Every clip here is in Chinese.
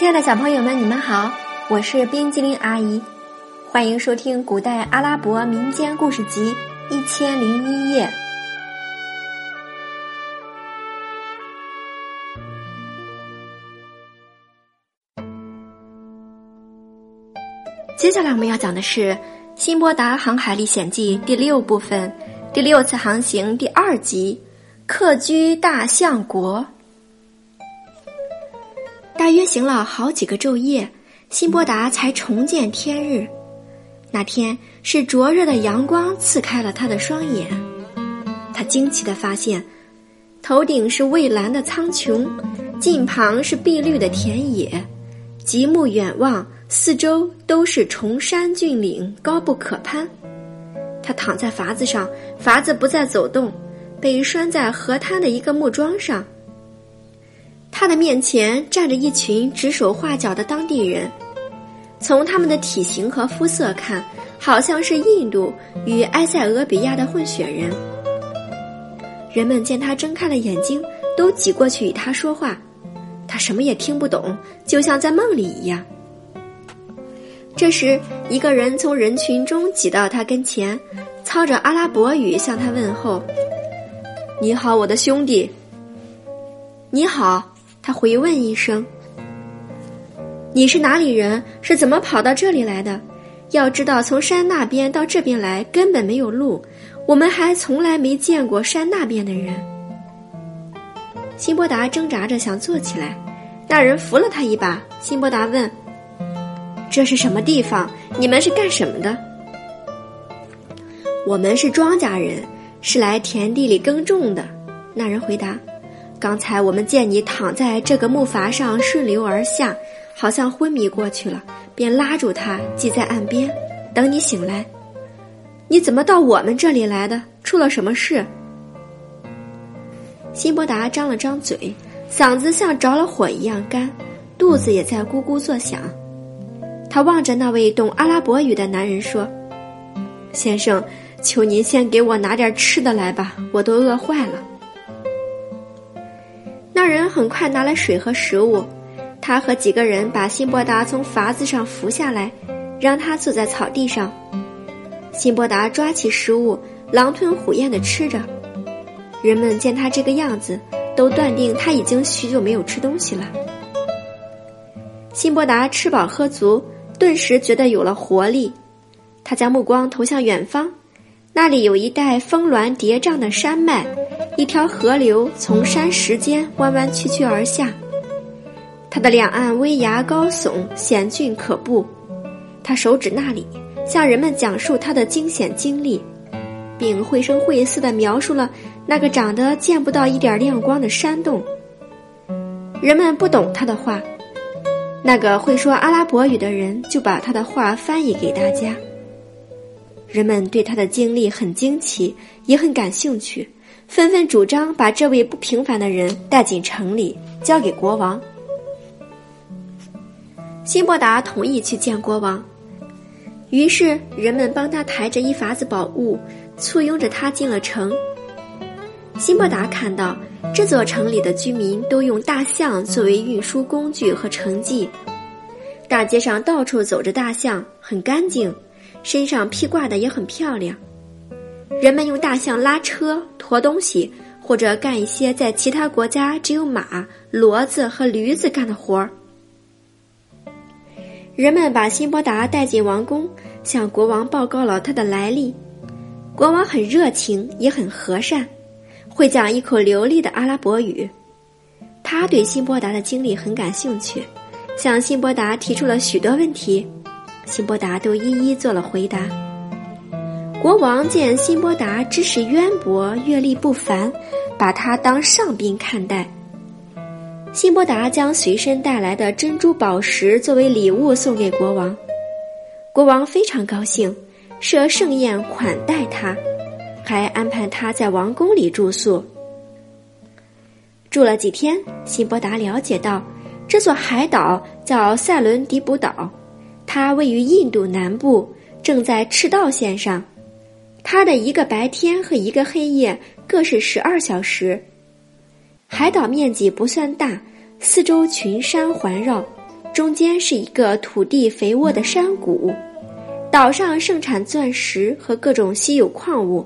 亲爱的小朋友们，你们好，我是冰激凌阿姨，欢迎收听《古代阿拉伯民间故事集一千零一夜》。接下来我们要讲的是《辛波达航海历险记》第六部分，第六次航行第二集——客居大象国。约行了好几个昼夜，辛伯达才重见天日。那天是灼热的阳光刺开了他的双眼，他惊奇的发现，头顶是蔚蓝的苍穹，近旁是碧绿的田野，极目远望，四周都是崇山峻岭，高不可攀。他躺在筏子上，筏子不再走动，被拴在河滩的一个木桩上。他的面前站着一群指手画脚的当地人，从他们的体型和肤色看，好像是印度与埃塞俄比亚的混血人。人们见他睁开了眼睛，都挤过去与他说话，他什么也听不懂，就像在梦里一样。这时，一个人从人群中挤到他跟前，操着阿拉伯语向他问候：“你好，我的兄弟。”“你好。”他回问一声：“你是哪里人？是怎么跑到这里来的？要知道，从山那边到这边来根本没有路，我们还从来没见过山那边的人。”辛波达挣扎着想坐起来，那人扶了他一把。辛波达问：“这是什么地方？你们是干什么的？”“我们是庄稼人，是来田地里耕种的。”那人回答。刚才我们见你躺在这个木筏上顺流而下，好像昏迷过去了，便拉住他系在岸边，等你醒来。你怎么到我们这里来的？出了什么事？辛伯达张了张嘴，嗓子像着了火一样干，肚子也在咕咕作响。他望着那位懂阿拉伯语的男人说：“先生，求您先给我拿点吃的来吧，我都饿坏了。”人很快拿来水和食物，他和几个人把辛伯达从筏子上扶下来，让他坐在草地上。辛伯达抓起食物，狼吞虎咽地吃着。人们见他这个样子，都断定他已经许久没有吃东西了。辛伯达吃饱喝足，顿时觉得有了活力。他将目光投向远方，那里有一带峰峦叠嶂的山脉。一条河流从山石间弯弯曲曲而下，它的两岸危崖高耸，险峻可怖。他手指那里，向人们讲述他的惊险经历，并绘声绘色地描述了那个长得见不到一点亮光的山洞。人们不懂他的话，那个会说阿拉伯语的人就把他的话翻译给大家。人们对他的经历很惊奇，也很感兴趣。纷纷主张把这位不平凡的人带进城里，交给国王。辛伯达同意去见国王，于是人们帮他抬着一筏子宝物，簇拥着他进了城。辛伯达看到这座城里的居民都用大象作为运输工具和城迹，大街上到处走着大象，很干净，身上披挂的也很漂亮。人们用大象拉车、驮东西，或者干一些在其他国家只有马、骡子和驴子干的活儿。人们把辛伯达带进王宫，向国王报告了他的来历。国王很热情，也很和善，会讲一口流利的阿拉伯语。他对辛伯达的经历很感兴趣，向辛伯达提出了许多问题，辛伯达都一一做了回答。国王见辛波达知识渊博、阅历不凡，把他当上宾看待。辛波达将随身带来的珍珠宝石作为礼物送给国王，国王非常高兴，设盛宴款待他，还安排他在王宫里住宿。住了几天，辛波达了解到，这座海岛叫塞伦迪卜岛，它位于印度南部，正在赤道线上。它的一个白天和一个黑夜各是十二小时。海岛面积不算大，四周群山环绕，中间是一个土地肥沃的山谷，岛上盛产钻石和各种稀有矿物。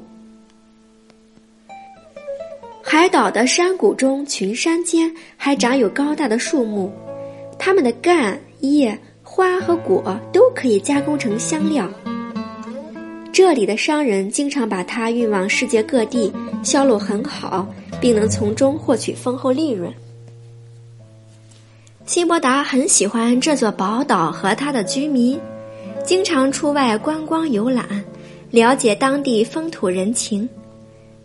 海岛的山谷中，群山间还长有高大的树木，它们的干、叶、花和果都可以加工成香料。这里的商人经常把它运往世界各地，销路很好，并能从中获取丰厚利润。辛伯达很喜欢这座宝岛和它的居民，经常出外观光游览，了解当地风土人情。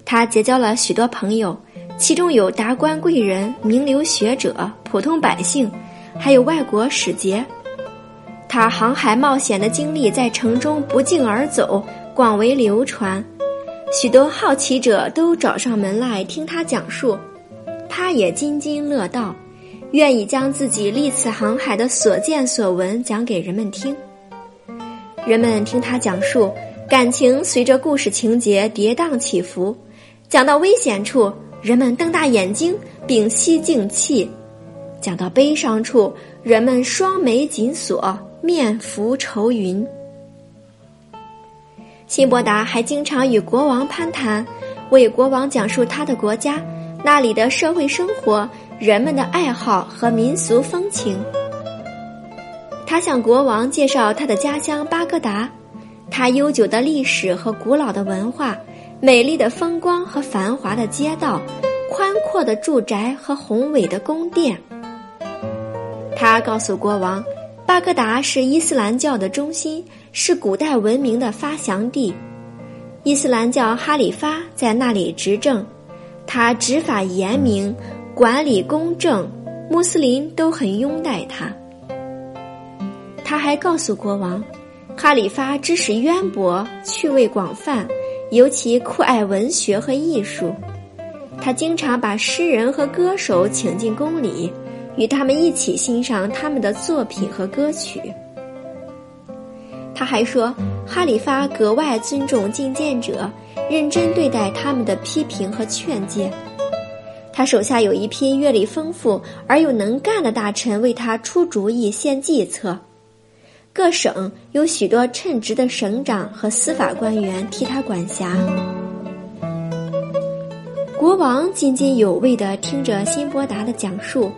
他结交了许多朋友，其中有达官贵人、名流学者、普通百姓，还有外国使节。他航海冒险的经历在城中不胫而走，广为流传，许多好奇者都找上门来听他讲述，他也津津乐道。愿意将自己历次航海的所见所闻讲给人们听。人们听他讲述，感情随着故事情节跌宕起伏。讲到危险处，人们瞪大眼睛屏息静气；讲到悲伤处，人们双眉紧锁，面浮愁云。辛伯达还经常与国王攀谈，为国王讲述他的国家那里的社会生活。人们的爱好和民俗风情。他向国王介绍他的家乡巴格达，它悠久的历史和古老的文化，美丽的风光和繁华的街道，宽阔的住宅和宏伟的宫殿。他告诉国王，巴格达是伊斯兰教的中心，是古代文明的发祥地，伊斯兰教哈里发在那里执政，他执法严明。管理公正，穆斯林都很拥戴他。他还告诉国王，哈里发知识渊博，趣味广泛，尤其酷爱文学和艺术。他经常把诗人和歌手请进宫里，与他们一起欣赏他们的作品和歌曲。他还说，哈里发格外尊重进谏者，认真对待他们的批评和劝诫。他手下有一批阅历丰富而又能干的大臣为他出主意、献计策。各省有许多称职的省长和司法官员替他管辖。国王津津有味地听着辛伯达的讲述，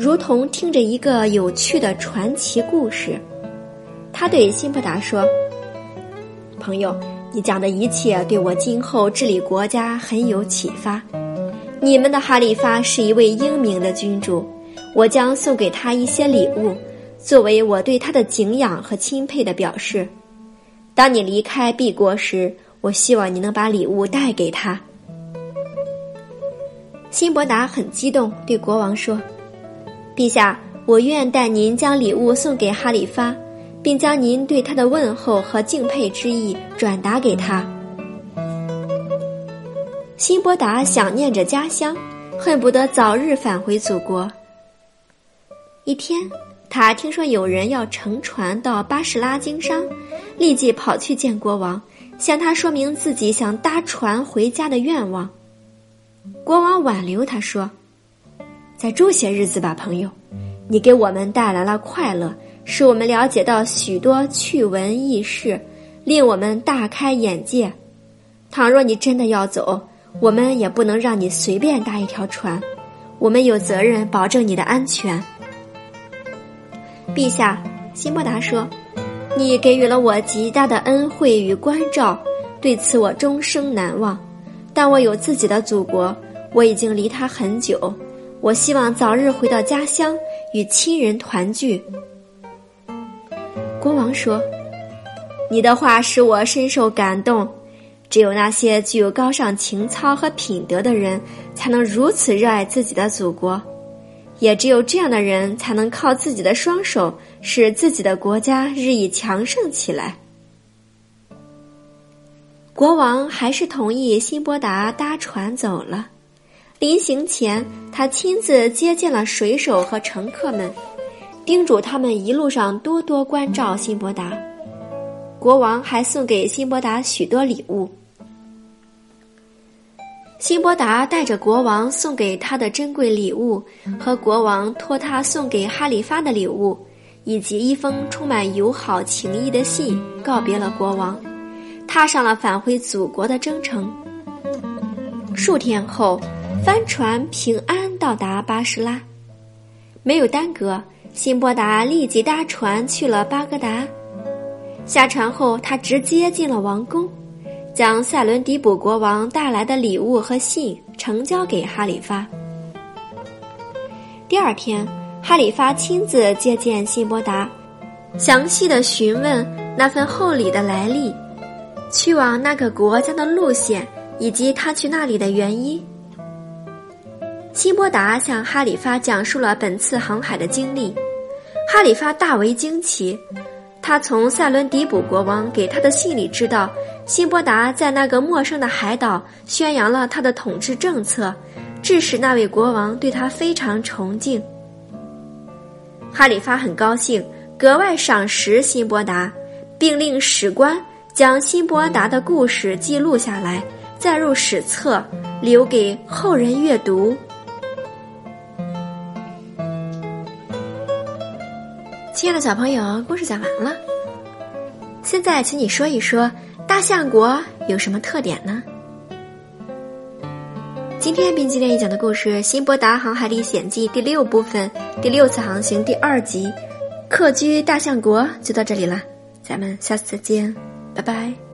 如同听着一个有趣的传奇故事。他对辛伯达说：“朋友，你讲的一切对我今后治理国家很有启发。”你们的哈里发是一位英明的君主，我将送给他一些礼物，作为我对他的敬仰和钦佩的表示。当你离开敝国时，我希望你能把礼物带给他。辛伯达很激动，对国王说：“陛下，我愿代您将礼物送给哈里发，并将您对他的问候和敬佩之意转达给他。”辛伯达想念着家乡，恨不得早日返回祖国。一天，他听说有人要乘船到巴士拉经商，立即跑去见国王，向他说明自己想搭船回家的愿望。国王挽留他说：“再住些日子吧，朋友，你给我们带来了快乐，使我们了解到许多趣闻轶事，令我们大开眼界。倘若你真的要走，”我们也不能让你随便搭一条船，我们有责任保证你的安全。陛下，辛伯达说：“你给予了我极大的恩惠与关照，对此我终生难忘。但我有自己的祖国，我已经离他很久，我希望早日回到家乡与亲人团聚。”国王说：“你的话使我深受感动。”只有那些具有高尚情操和品德的人，才能如此热爱自己的祖国；也只有这样的人，才能靠自己的双手使自己的国家日益强盛起来。国王还是同意辛伯达搭船走了。临行前，他亲自接见了水手和乘客们，叮嘱他们一路上多多关照辛伯达。国王还送给辛伯达许多礼物。辛伯达带着国王送给他的珍贵礼物和国王托他送给哈里发的礼物，以及一封充满友好情谊的信，告别了国王，踏上了返回祖国的征程。数天后，帆船平安到达巴士拉，没有耽搁，辛波达立即搭船去了巴格达。下船后，他直接进了王宫，将塞伦迪卜国王带来的礼物和信呈交给哈里发。第二天。哈里发亲自接见辛波达，详细的询问那份厚礼的来历，去往那个国家的路线以及他去那里的原因。辛波达向哈里发讲述了本次航海的经历，哈里发大为惊奇。他从塞伦迪卜国王给他的信里知道，辛波达在那个陌生的海岛宣扬了他的统治政策，致使那位国王对他非常崇敬。哈里发很高兴，格外赏识辛波达，并令史官将辛波达的故事记录下来，载入史册，留给后人阅读。亲爱的小朋友，故事讲完了。现在，请你说一说大象国有什么特点呢？今天冰激凌讲的故事《辛伯达航海历险记》第六部分第六次航行第二集，客居大象国就到这里了，咱们下次再见，拜拜。